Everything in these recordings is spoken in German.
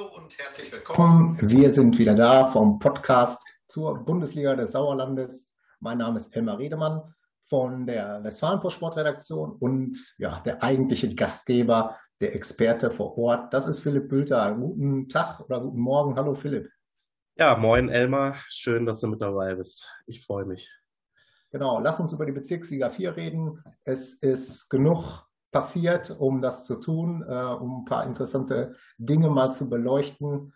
Hallo und herzlich willkommen. Wir sind wieder da vom Podcast zur Bundesliga des Sauerlandes. Mein Name ist Elmar Redemann von der Westfalenpost Sportredaktion und ja, der eigentliche Gastgeber, der Experte vor Ort. Das ist Philipp Bülter. Guten Tag oder guten Morgen. Hallo Philipp. Ja, moin Elmar. Schön, dass du mit dabei bist. Ich freue mich. Genau, lass uns über die Bezirksliga 4 reden. Es ist genug passiert, um das zu tun, äh, um ein paar interessante Dinge mal zu beleuchten.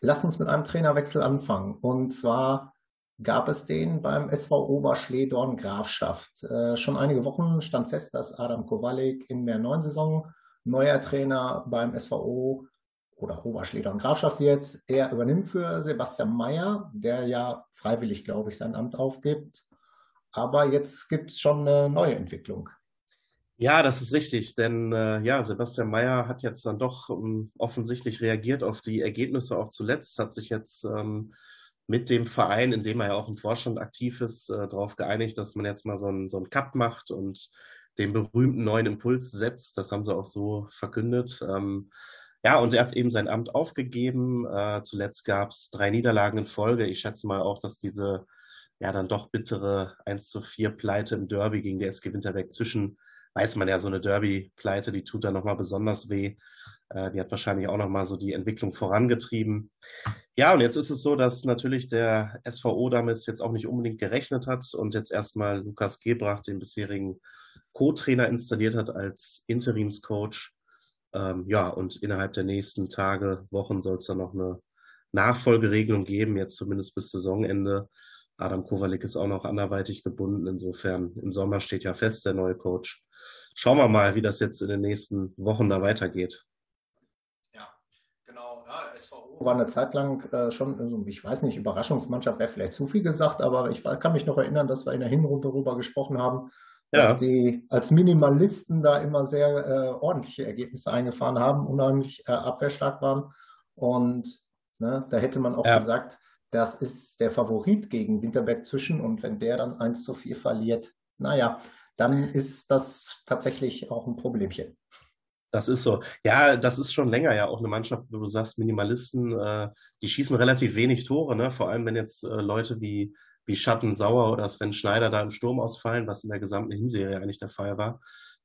Lass uns mit einem Trainerwechsel anfangen. Und zwar gab es den beim SV Oberschledorn Grafschaft. Äh, schon einige Wochen stand fest, dass Adam Kowalik in der neuen Saison neuer Trainer beim SVO oder Oberschledorn Grafschaft wird. Er übernimmt für Sebastian Mayer, der ja freiwillig, glaube ich, sein Amt aufgibt. Aber jetzt gibt es schon eine neue Entwicklung. Ja, das ist richtig, denn äh, ja, Sebastian Mayer hat jetzt dann doch ähm, offensichtlich reagiert auf die Ergebnisse auch zuletzt, hat sich jetzt ähm, mit dem Verein, in dem er ja auch im Vorstand aktiv ist, äh, darauf geeinigt, dass man jetzt mal so einen so Cut macht und den berühmten neuen Impuls setzt. Das haben sie auch so verkündet. Ähm, ja, und er hat eben sein Amt aufgegeben. Äh, zuletzt gab es drei Niederlagen in Folge. Ich schätze mal auch, dass diese ja dann doch bittere 1 zu 4 Pleite im Derby gegen die SG Winterberg zwischen weiß man ja, so eine Derby-Pleite, die tut dann nochmal besonders weh. Äh, die hat wahrscheinlich auch nochmal so die Entwicklung vorangetrieben. Ja, und jetzt ist es so, dass natürlich der SVO damit jetzt auch nicht unbedingt gerechnet hat und jetzt erstmal Lukas Gebrach, den bisherigen Co-Trainer, installiert hat als Interimscoach. Ähm, ja, und innerhalb der nächsten Tage, Wochen soll es dann noch eine Nachfolgeregelung geben, jetzt zumindest bis Saisonende. Adam Kowalik ist auch noch anderweitig gebunden. Insofern im Sommer steht ja fest der neue Coach schauen wir mal, wie das jetzt in den nächsten Wochen da weitergeht. Ja, genau. Ja, SVO war eine Zeit lang äh, schon, also ich weiß nicht, Überraschungsmannschaft wäre vielleicht zu viel gesagt, aber ich kann mich noch erinnern, dass wir in der Hinrunde darüber gesprochen haben, dass ja. die als Minimalisten da immer sehr äh, ordentliche Ergebnisse eingefahren haben, unheimlich äh, abwehrstark waren. Und ne, da hätte man auch ja. gesagt, das ist der Favorit gegen Winterberg zwischen und wenn der dann 1 zu 4 verliert, naja, dann ist das tatsächlich auch ein Problemchen. Das ist so. Ja, das ist schon länger ja auch eine Mannschaft, wo du sagst, Minimalisten, äh, die schießen relativ wenig Tore, ne? Vor allem, wenn jetzt äh, Leute wie, wie Schatten Sauer oder Sven Schneider da im Sturm ausfallen, was in der gesamten Hinserie eigentlich der Fall war.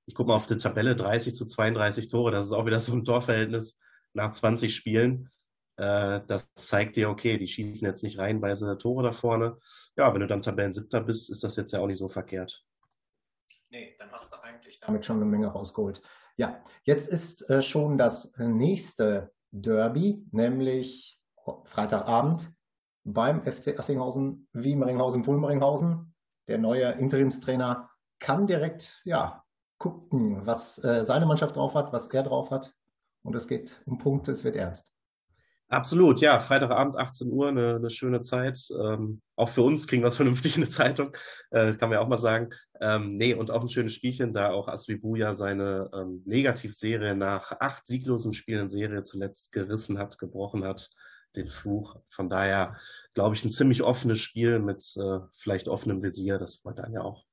Ich gucke mal auf die Tabelle, 30 zu 32 Tore, das ist auch wieder so ein Torverhältnis nach 20 Spielen. Äh, das zeigt dir, okay, die schießen jetzt nicht reihenweise Tore da vorne. Ja, wenn du dann Tabellen-Siebter bist, ist das jetzt ja auch nicht so verkehrt. Nee, dann hast du eigentlich damit schon eine Menge rausgeholt. Ja, jetzt ist äh, schon das nächste Derby, nämlich Freitagabend beim FC Assinghausen, Wiemeringhausen, Fulmeringhausen. Der neue Interimstrainer kann direkt ja, gucken, was äh, seine Mannschaft drauf hat, was er drauf hat. Und es geht um Punkte, es wird ernst. Absolut, ja. Freitagabend, 18 Uhr, eine, eine schöne Zeit. Ähm, auch für uns kriegen wir es vernünftig in eine Zeitung, äh, kann man ja auch mal sagen. Ähm, nee, und auch ein schönes Spielchen, da auch Aswibuja seine ähm, Negativserie nach acht sieglosen Spielen in Serie zuletzt gerissen hat, gebrochen hat, den Fluch. Von daher, glaube ich, ein ziemlich offenes Spiel mit äh, vielleicht offenem Visier. Das freut einen ja auch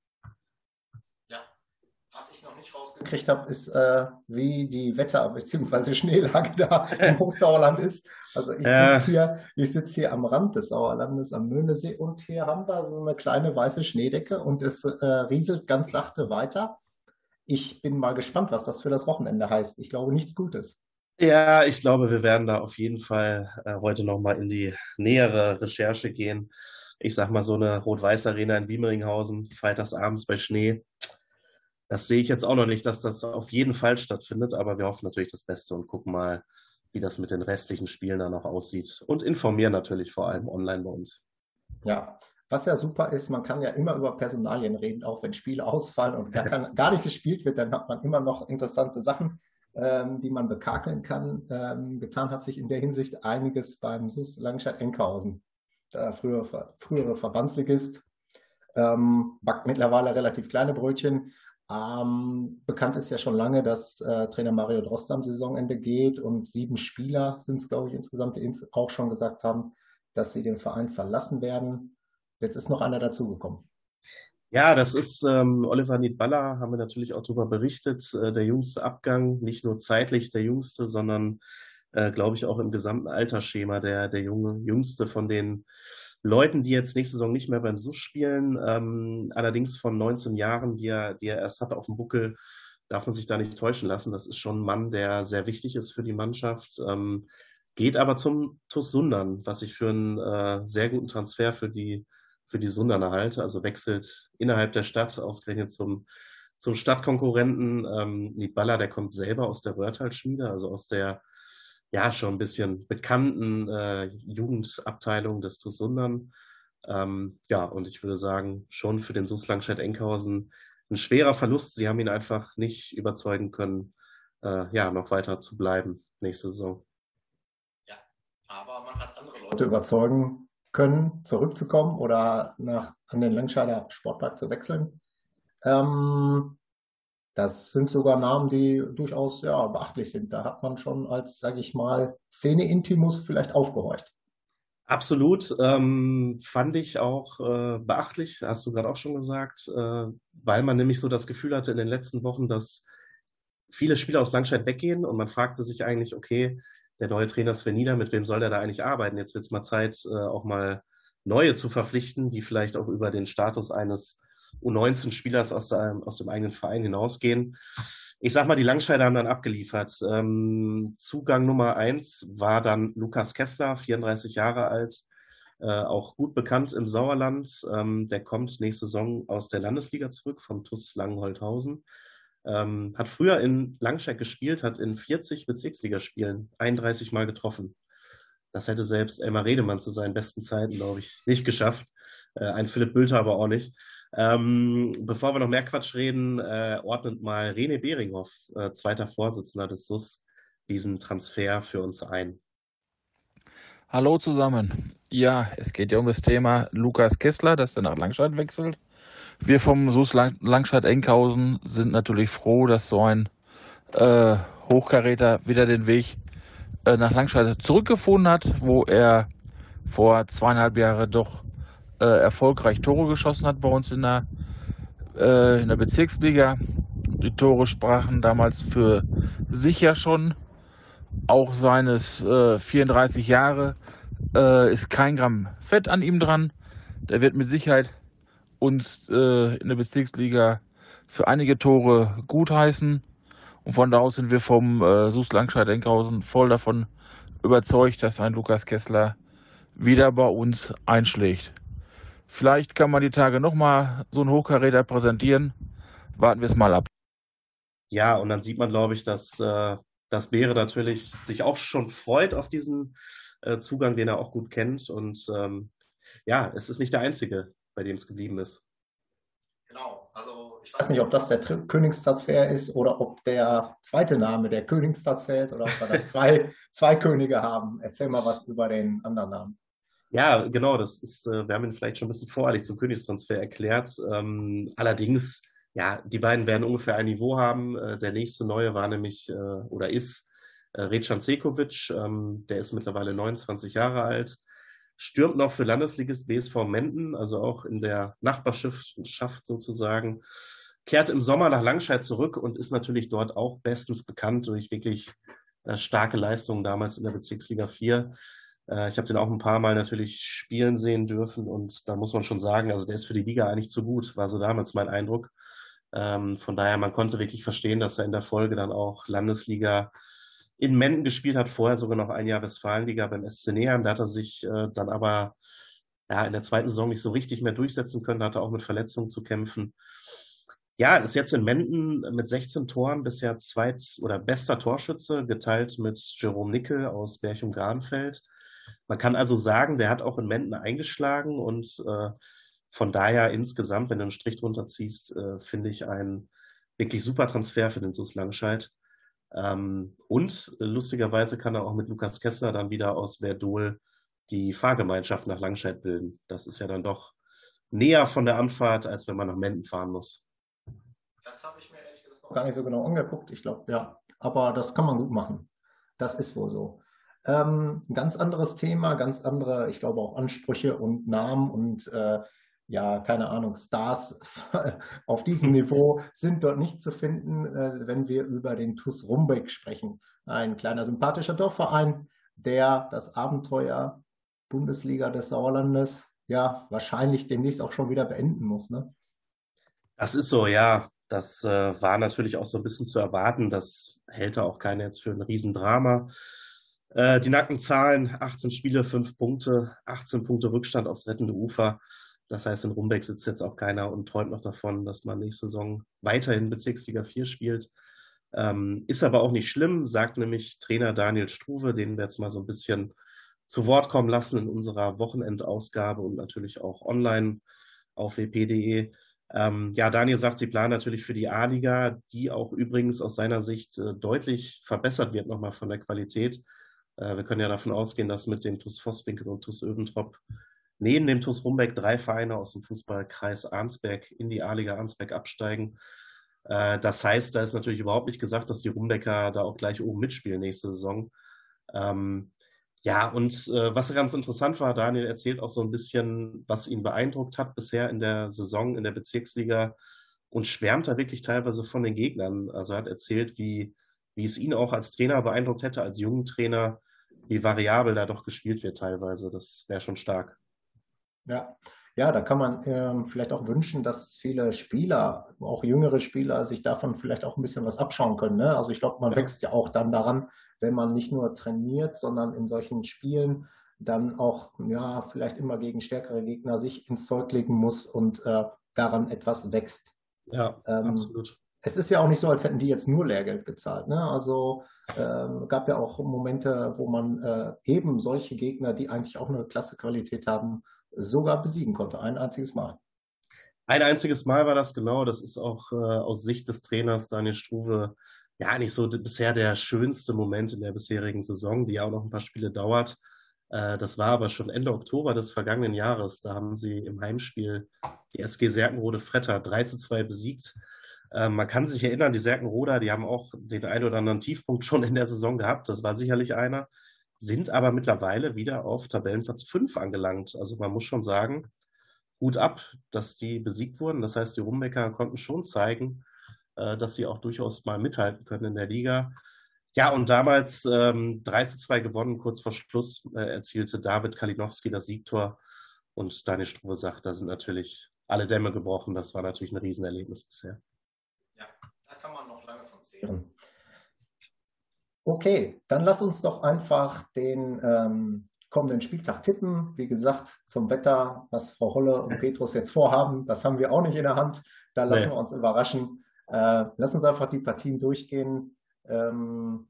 gekriegt habe, ist, äh, wie die Wetter- bzw. Schneelage da im Hochsauerland ist. Also ich äh. sitze hier, ich sitze hier am Rand des Sauerlandes am Möhnesee und hier haben wir so eine kleine weiße Schneedecke und es äh, rieselt ganz sachte weiter. Ich bin mal gespannt, was das für das Wochenende heißt. Ich glaube nichts Gutes. Ja, ich glaube, wir werden da auf jeden Fall äh, heute nochmal in die nähere Recherche gehen. Ich sag mal, so eine Rot-Weiß-Arena in Wiemeringhausen, freitagsabends bei Schnee das sehe ich jetzt auch noch nicht, dass das auf jeden Fall stattfindet, aber wir hoffen natürlich das Beste und gucken mal, wie das mit den restlichen Spielen dann noch aussieht und informieren natürlich vor allem online bei uns. Ja, was ja super ist, man kann ja immer über Personalien reden, auch wenn Spiele ausfallen und gar, kann, gar nicht gespielt wird, dann hat man immer noch interessante Sachen, ähm, die man bekakeln kann. Ähm, getan hat sich in der Hinsicht einiges beim SUS Langstadt-Enkhausen, der frühere, frühere Verbandsligist, ähm, backt mittlerweile relativ kleine Brötchen ähm, bekannt ist ja schon lange, dass äh, Trainer Mario Drost am Saisonende geht und sieben Spieler sind es, glaube ich, insgesamt, die auch schon gesagt haben, dass sie den Verein verlassen werden. Jetzt ist noch einer dazugekommen. Ja, das ist ähm, Oliver Niedballer, haben wir natürlich auch darüber berichtet. Äh, der jüngste Abgang, nicht nur zeitlich der jüngste, sondern äh, glaube ich, auch im gesamten Altersschema der, der junge, jüngste von den Leuten, die jetzt nächste Saison nicht mehr beim SUS spielen. Ähm, allerdings von 19 Jahren, die er, die er erst hatte auf dem Buckel, darf man sich da nicht täuschen lassen. Das ist schon ein Mann, der sehr wichtig ist für die Mannschaft. Ähm, geht aber zum TuS Sundern, was ich für einen äh, sehr guten Transfer für die, für die Sunderner halte. Also wechselt innerhalb der Stadt ausgerechnet zum, zum Stadtkonkurrenten. Ähm, Nibala, der kommt selber aus der Röhrtal-Schmiede, also aus der ja schon ein bisschen bekannten äh, Jugendabteilung des TuS Sundern. Ähm, ja, und ich würde sagen, schon für den SUS Langstedt-Enkhausen ein schwerer Verlust. Sie haben ihn einfach nicht überzeugen können, äh, ja, noch weiter zu bleiben nächste Saison. Ja, aber man hat andere Leute überzeugen können, zurückzukommen oder nach, an den Langscheider Sportpark zu wechseln. Ähm, das sind sogar Namen, die durchaus ja, beachtlich sind. Da hat man schon als, sage ich mal, Szene-Intimus vielleicht aufgehorcht. Absolut, ähm, fand ich auch äh, beachtlich, hast du gerade auch schon gesagt, äh, weil man nämlich so das Gefühl hatte in den letzten Wochen, dass viele Spieler aus Langscheid weggehen und man fragte sich eigentlich, okay, der neue Trainer Sven Nieder, mit wem soll der da eigentlich arbeiten? Jetzt wird es mal Zeit, äh, auch mal neue zu verpflichten, die vielleicht auch über den Status eines U19-Spielers aus, aus dem eigenen Verein hinausgehen ich sag mal, die Langscheider haben dann abgeliefert. Ähm, Zugang Nummer eins war dann Lukas Kessler, 34 Jahre alt, äh, auch gut bekannt im Sauerland. Ähm, der kommt nächste Saison aus der Landesliga zurück vom TUS Langenholthausen. Ähm, hat früher in Langscheid gespielt, hat in 40 Bezirksligaspielen 31 Mal getroffen. Das hätte selbst Elmar Redemann zu seinen besten Zeiten, glaube ich, nicht geschafft. Äh, ein Philipp Bülter aber auch nicht. Ähm, bevor wir noch mehr Quatsch reden, äh, ordnet mal René Beringhoff, äh, zweiter Vorsitzender des SUS, diesen Transfer für uns ein. Hallo zusammen. Ja, es geht ja um das Thema Lukas Kessler, dass er nach Langscheid wechselt. Wir vom SUS Langscheid-Enkhausen sind natürlich froh, dass so ein äh, Hochkaräter wieder den Weg äh, nach Langscheid zurückgefunden hat, wo er vor zweieinhalb Jahren doch äh, erfolgreich Tore geschossen hat bei uns in der, äh, in der Bezirksliga. Die Tore sprachen damals für sich ja schon. Auch seines äh, 34 Jahre äh, ist kein Gramm Fett an ihm dran. Der wird mit Sicherheit uns äh, in der Bezirksliga für einige Tore gutheißen. Und von da aus sind wir vom äh, SUS Langscheid-Enkhausen voll davon überzeugt, dass ein Lukas Kessler wieder bei uns einschlägt. Vielleicht kann man die Tage nochmal so einen Hochkaräter präsentieren. Warten wir es mal ab. Ja, und dann sieht man, glaube ich, dass, äh, dass Beere natürlich sich auch schon freut auf diesen äh, Zugang, den er auch gut kennt. Und ähm, ja, es ist nicht der einzige, bei dem es geblieben ist. Genau, also ich weiß nicht, ob das der Königstransfer ist oder ob der zweite Name der Königstransfer ist oder ob wir da zwei, zwei Könige haben. Erzähl mal was über den anderen Namen. Ja, genau, das ist, äh, wir haben ihn vielleicht schon ein bisschen voreilig zum Königstransfer erklärt. Ähm, allerdings, ja, die beiden werden ungefähr ein Niveau haben. Äh, der nächste neue war nämlich äh, oder ist äh, Recan Sekovic, ähm, der ist mittlerweile 29 Jahre alt, stürmt noch für Landesligist BSV Menden, also auch in der Nachbarschaft sozusagen, kehrt im Sommer nach Langscheid zurück und ist natürlich dort auch bestens bekannt durch wirklich äh, starke Leistungen damals in der Bezirksliga 4. Äh, ich habe den auch ein paar Mal natürlich spielen sehen dürfen und da muss man schon sagen, also der ist für die Liga eigentlich zu gut, war so damals mein Eindruck. Ähm, von daher, man konnte wirklich verstehen, dass er in der Folge dann auch Landesliga in Menden gespielt hat, vorher sogar noch ein Jahr Westfalenliga beim SC Neheim. Da hat er sich äh, dann aber ja, in der zweiten Saison nicht so richtig mehr durchsetzen können, hatte auch mit Verletzungen zu kämpfen. Ja, ist jetzt in Menden mit 16 Toren bisher zweit- oder bester Torschütze, geteilt mit Jerome Nickel aus Berchum-Garnfeld. Man kann also sagen, der hat auch in Menden eingeschlagen und äh, von daher insgesamt, wenn du einen Strich drunter ziehst, äh, finde ich einen wirklich super Transfer für den SUS Langscheid. Ähm, und äh, lustigerweise kann er auch mit Lukas Kessler dann wieder aus Verdol die Fahrgemeinschaft nach Langscheid bilden. Das ist ja dann doch näher von der Anfahrt, als wenn man nach Menden fahren muss. Das habe ich mir ehrlich gesagt noch gar nicht so genau angeguckt. Ich glaube, ja, aber das kann man gut machen. Das ist wohl so. Ähm, ganz anderes Thema, ganz andere, ich glaube auch Ansprüche und Namen und äh, ja, keine Ahnung, Stars auf diesem Niveau sind dort nicht zu finden, äh, wenn wir über den TuS Rumbeck sprechen. Ein kleiner sympathischer Dorfverein, der das Abenteuer Bundesliga des Sauerlandes ja wahrscheinlich demnächst auch schon wieder beenden muss. Ne? Das ist so, ja. Das äh, war natürlich auch so ein bisschen zu erwarten. Das hält da auch keiner jetzt für ein Riesendrama. Äh, die nackten Zahlen, 18 Spiele, 5 Punkte, 18 Punkte Rückstand aufs rettende Ufer. Das heißt, in Rumbeck sitzt jetzt auch keiner und träumt noch davon, dass man nächste Saison weiterhin Bezirksliga 4 spielt. Ähm, ist aber auch nicht schlimm, sagt nämlich Trainer Daniel Struve, den wir jetzt mal so ein bisschen zu Wort kommen lassen in unserer Wochenendausgabe und natürlich auch online auf wp.de. Ähm, ja, Daniel sagt, sie planen natürlich für die A-Liga, die auch übrigens aus seiner Sicht äh, deutlich verbessert wird nochmal von der Qualität. Äh, wir können ja davon ausgehen, dass mit dem TuS Vosswinkel und TuS Öventrop neben dem TuS Rumbeck drei Vereine aus dem Fußballkreis Arnsberg in die A-Liga Arnsberg absteigen. Äh, das heißt, da ist natürlich überhaupt nicht gesagt, dass die Rumbecker da auch gleich oben mitspielen nächste Saison. Ähm, ja, und äh, was ganz interessant war, Daniel erzählt auch so ein bisschen, was ihn beeindruckt hat bisher in der Saison in der Bezirksliga und schwärmt da wirklich teilweise von den Gegnern. Also er hat erzählt, wie, wie es ihn auch als Trainer beeindruckt hätte, als jungen Trainer, wie variabel da doch gespielt wird teilweise. Das wäre schon stark. Ja, ja, da kann man ähm, vielleicht auch wünschen, dass viele Spieler, auch jüngere Spieler, sich davon vielleicht auch ein bisschen was abschauen können. Ne? Also ich glaube, man wächst ja auch dann daran, wenn man nicht nur trainiert, sondern in solchen Spielen dann auch, ja, vielleicht immer gegen stärkere Gegner sich ins Zeug legen muss und äh, daran etwas wächst. Ja, ähm, absolut. Es ist ja auch nicht so, als hätten die jetzt nur Lehrgeld gezahlt. Ne? Also ähm, gab ja auch Momente, wo man äh, eben solche Gegner, die eigentlich auch eine klasse Qualität haben, sogar besiegen konnte. Ein einziges Mal. Ein einziges Mal war das genau. Das ist auch äh, aus Sicht des Trainers Daniel Struve ja eigentlich so bisher der schönste Moment in der bisherigen Saison, die ja auch noch ein paar Spiele dauert. Äh, das war aber schon Ende Oktober des vergangenen Jahres. Da haben sie im Heimspiel die SG Serkenrode Fretter 3 zu 2 besiegt. Äh, man kann sich erinnern, die Serkenroder, die haben auch den einen oder anderen Tiefpunkt schon in der Saison gehabt. Das war sicherlich einer sind aber mittlerweile wieder auf Tabellenplatz 5 angelangt. Also man muss schon sagen, Hut ab, dass die besiegt wurden. Das heißt, die Rumbecker konnten schon zeigen, äh, dass sie auch durchaus mal mithalten können in der Liga. Ja, und damals ähm, 3 zu 2 gewonnen, kurz vor Schluss äh, erzielte David Kalinowski das Siegtor. Und Daniel Struve sagt, da sind natürlich alle Dämme gebrochen. Das war natürlich ein Riesenerlebnis bisher. Ja, da kann man zehren. Okay, dann lass uns doch einfach den ähm, kommenden Spieltag tippen. Wie gesagt, zum Wetter, was Frau Holle und Petrus jetzt vorhaben, das haben wir auch nicht in der Hand. Da lassen nee. wir uns überraschen. Äh, lass uns einfach die Partien durchgehen. Ähm,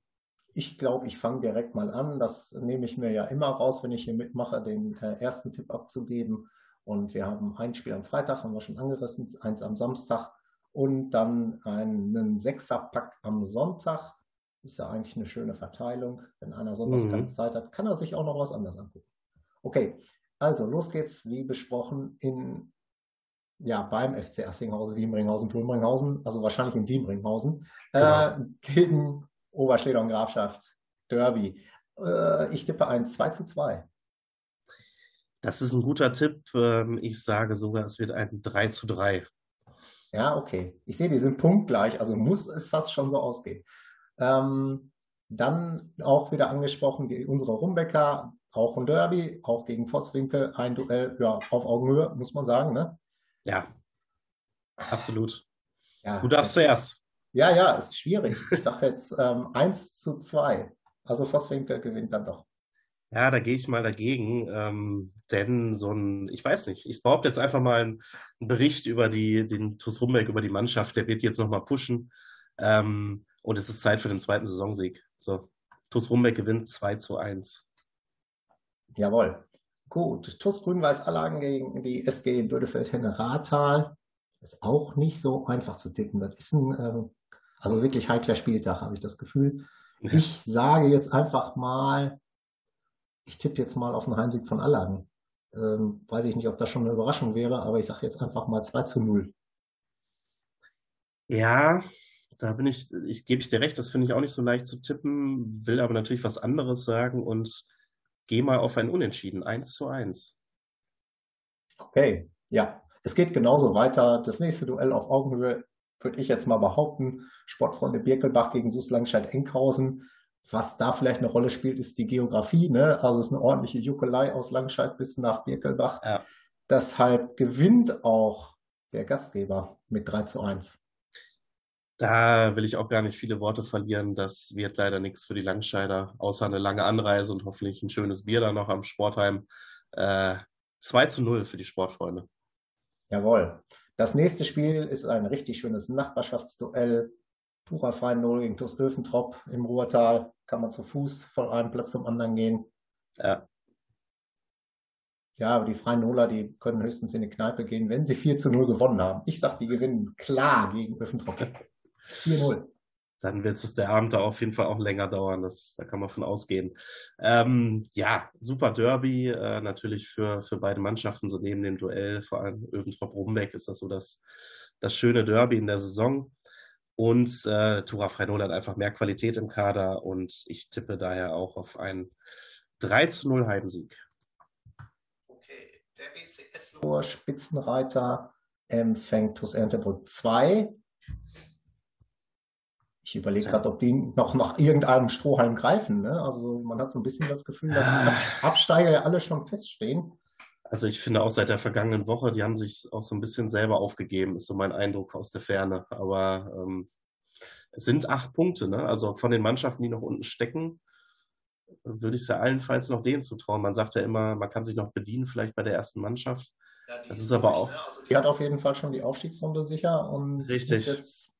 ich glaube, ich fange direkt mal an. Das nehme ich mir ja immer raus, wenn ich hier mitmache, den äh, ersten Tipp abzugeben. Und wir haben ein Spiel am Freitag, haben wir schon angerissen, eins am Samstag und dann einen Sechserpack am Sonntag. Ist ja eigentlich eine schöne Verteilung. Wenn einer sonntags mhm. keine Zeit hat, kann er sich auch noch was anderes angucken. Okay, also los geht's, wie besprochen, in, ja, beim FC Assinghausen, Wienbringhausen, Fulmringhausen, also wahrscheinlich in Wienbringhausen, äh, genau. äh, gegen Oberschleder und Grafschaft, Derby. Äh, ich tippe ein 2 zu 2. Das ist ein guter Tipp. Ähm, ich sage sogar, es wird ein 3 zu 3. Ja, okay. Ich sehe, die sind punktgleich, also muss es fast schon so ausgehen. Ähm, dann auch wieder angesprochen, unsere Rumbecker, auch ein Derby, auch gegen Vosswinkel, ein Duell ja, auf Augenhöhe, muss man sagen. Ne? Ja, absolut. Ja, du darfst zuerst. Ja, ja, ist schwierig. Ich sage jetzt ähm, 1 zu 2. Also Vosswinkel gewinnt dann doch. Ja, da gehe ich mal dagegen, ähm, denn so ein, ich weiß nicht, ich behaupte jetzt einfach mal einen, Bericht über die, den TuS Rumbeck, über die Mannschaft, der wird jetzt nochmal pushen. Ähm, und es ist Zeit für den zweiten Saisonsieg. So, TuS Rumbeck gewinnt 2 zu 1. Jawohl. Gut. TuS Grün-Weiß Allagen gegen die SG Bödefeld-Henne-Rathal. Ist auch nicht so einfach zu tippen. Das ist ein, äh, also wirklich heikler Spieltag, habe ich das Gefühl. Ich sage jetzt einfach mal, ich tippe jetzt mal auf den Heimsieg von Allagen. Ähm, weiß ich nicht, ob das schon eine Überraschung wäre, aber ich sage jetzt einfach mal 2 zu 0. Ja, da bin ich, ich gebe ich dir recht, das finde ich auch nicht so leicht zu tippen, will aber natürlich was anderes sagen und gehe mal auf ein Unentschieden, 1 zu 1. Okay, ja. es geht genauso weiter. Das nächste Duell auf Augenhöhe würde ich jetzt mal behaupten. Sportfreunde Birkelbach gegen Sus Langscheid-Enkhausen. Was da vielleicht eine Rolle spielt, ist die Geografie. Ne? Also es ist eine ordentliche Juckelei aus Langscheid bis nach Birkelbach. Ja. Deshalb gewinnt auch der Gastgeber mit 3 zu 1. Da will ich auch gar nicht viele Worte verlieren. Das wird leider nichts für die Langscheider, außer eine lange Anreise und hoffentlich ein schönes Bier da noch am Sportheim. Äh, 2 zu 0 für die Sportfreunde. Jawohl. Das nächste Spiel ist ein richtig schönes Nachbarschaftsduell. Purer Freien 0 gegen TuS Öfentrop im Ruhrtal. Kann man zu Fuß von einem Platz zum anderen gehen. Ja. Ja, aber die Freien Nuller, die können höchstens in die Kneipe gehen, wenn sie 4 zu 0 gewonnen haben. Ich sag, die gewinnen klar gegen Öfentrop. 4-0 dann wird es der Abend da auf jeden Fall auch länger dauern. Das, da kann man von ausgehen. Ähm, ja, super Derby, äh, natürlich für, für beide Mannschaften, so neben dem Duell, vor allem Öventrop-Rumbeck ist das so das, das schöne Derby in der Saison. Und äh, Tura Freinol hat einfach mehr Qualität im Kader und ich tippe daher auch auf einen 3 zu 0 Heidensieg. Okay, der BCS-Lohr Spitzenreiter empfängt TuS Erntebrück 2 ich überlege gerade, ob die noch nach irgendeinem Strohhalm greifen. Ne? Also man hat so ein bisschen das Gefühl, dass die Absteiger ja alle schon feststehen. Also ich finde auch seit der vergangenen Woche, die haben sich auch so ein bisschen selber aufgegeben, ist so mein Eindruck aus der Ferne. Aber ähm, es sind acht Punkte, ne? Also von den Mannschaften, die noch unten stecken, würde ich es ja allenfalls noch denen zutrauen. Man sagt ja immer, man kann sich noch bedienen, vielleicht bei der ersten Mannschaft. Ja, das ist, ist aber auch. Ne? Also die hat auf jeden Fall schon die Aufstiegsrunde sicher und Richtig. ist jetzt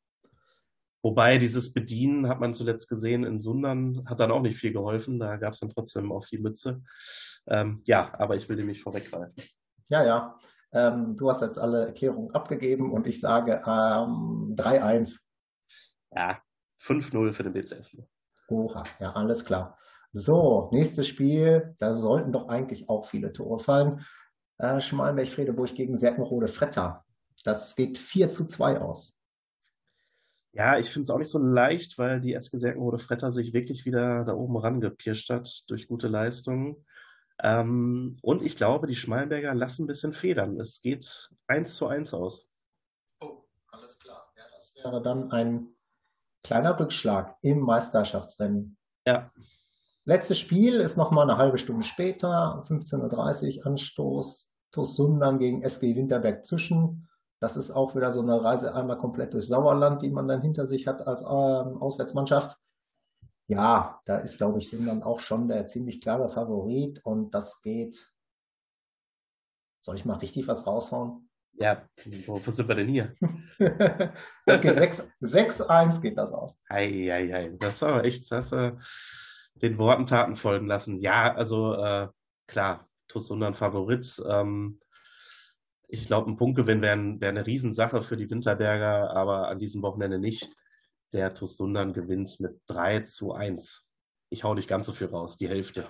Wobei dieses Bedienen hat man zuletzt gesehen in Sundern, hat dann auch nicht viel geholfen. Da gab es dann trotzdem auf die Mütze. Ähm, ja, aber ich will dem nicht vorweggreifen. Ja, ja. Ähm, du hast jetzt alle Erklärungen abgegeben und ich sage ähm, 3-1. Ja, 5-0 für den BCS. Oha, ja, alles klar. So, nächstes Spiel. Da sollten doch eigentlich auch viele Tore fallen. Äh, Schmalenberg-Fredeburg gegen Serkenrode-Fretter. Das geht 4 zu 2 aus. Ja, ich finde es auch nicht so leicht, weil die SG Serkenrode Fretter sich wirklich wieder da oben rangepirscht hat durch gute Leistungen. Ähm, und ich glaube, die Schmalenberger lassen ein bisschen federn. Es geht eins zu eins aus. Oh, alles klar. Ja, das wäre dann ein kleiner Rückschlag im Meisterschaftsrennen. Ja. Letztes Spiel ist nochmal eine halbe Stunde später, 15.30 Uhr Anstoß. TuS Sundern gegen SG Winterberg Zwischen. Das ist auch wieder so eine Reise einmal komplett durch Sauerland, die man dann hinter sich hat als ähm, Auswärtsmannschaft. Ja, da ist, glaube ich, Sindern auch schon der ziemlich klare Favorit und das geht. Soll ich mal richtig was raushauen? Ja, wo sind wir denn hier? das geht 6-1 geht das aus. Eieiei, ei, ei. das ist aber echt, das äh, den Worten Taten folgen lassen. Ja, also äh, klar, TuS Sundern Favorit. Ähm, ich glaube, ein Punktgewinn wäre wär eine Riesensache für die Winterberger, aber an diesem Wochenende nicht. Der TuS Sundern gewinnt mit 3 zu 1. Ich hau nicht ganz so viel raus, die Hälfte.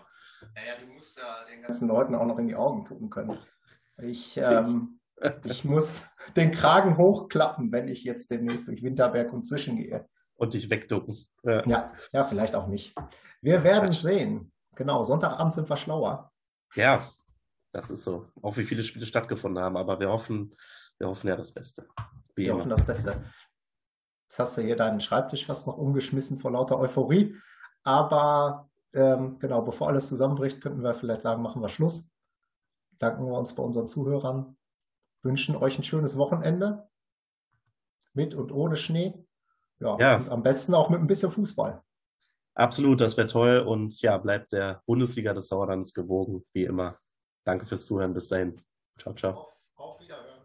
Naja, du musst ja den ganzen Leuten auch noch in die Augen gucken können. Ich, ähm, ich muss den Kragen hochklappen, wenn ich jetzt demnächst durch Winterberg und Zwischen gehe. Und dich wegducken. Ja, ja, vielleicht auch nicht. Wir werden sehen. Genau, Sonntagabend sind wir schlauer. Ja, das ist so. Auch wie viele Spiele stattgefunden haben, aber wir hoffen, wir hoffen ja das Beste. Wie wir immer. hoffen das Beste. Jetzt hast du hier deinen Schreibtisch fast noch umgeschmissen vor lauter Euphorie. Aber ähm, genau, bevor alles zusammenbricht, könnten wir vielleicht sagen, machen wir Schluss. Danken wir uns bei unseren Zuhörern. Wünschen euch ein schönes Wochenende. Mit und ohne Schnee. Ja, ja. Und am besten auch mit ein bisschen Fußball. Absolut, das wäre toll. Und ja, bleibt der Bundesliga des Sauerlandes gewogen, wie immer. Danke fürs Zuhören. Bis dahin. Ciao, ciao. Auf, auf Wiederhören.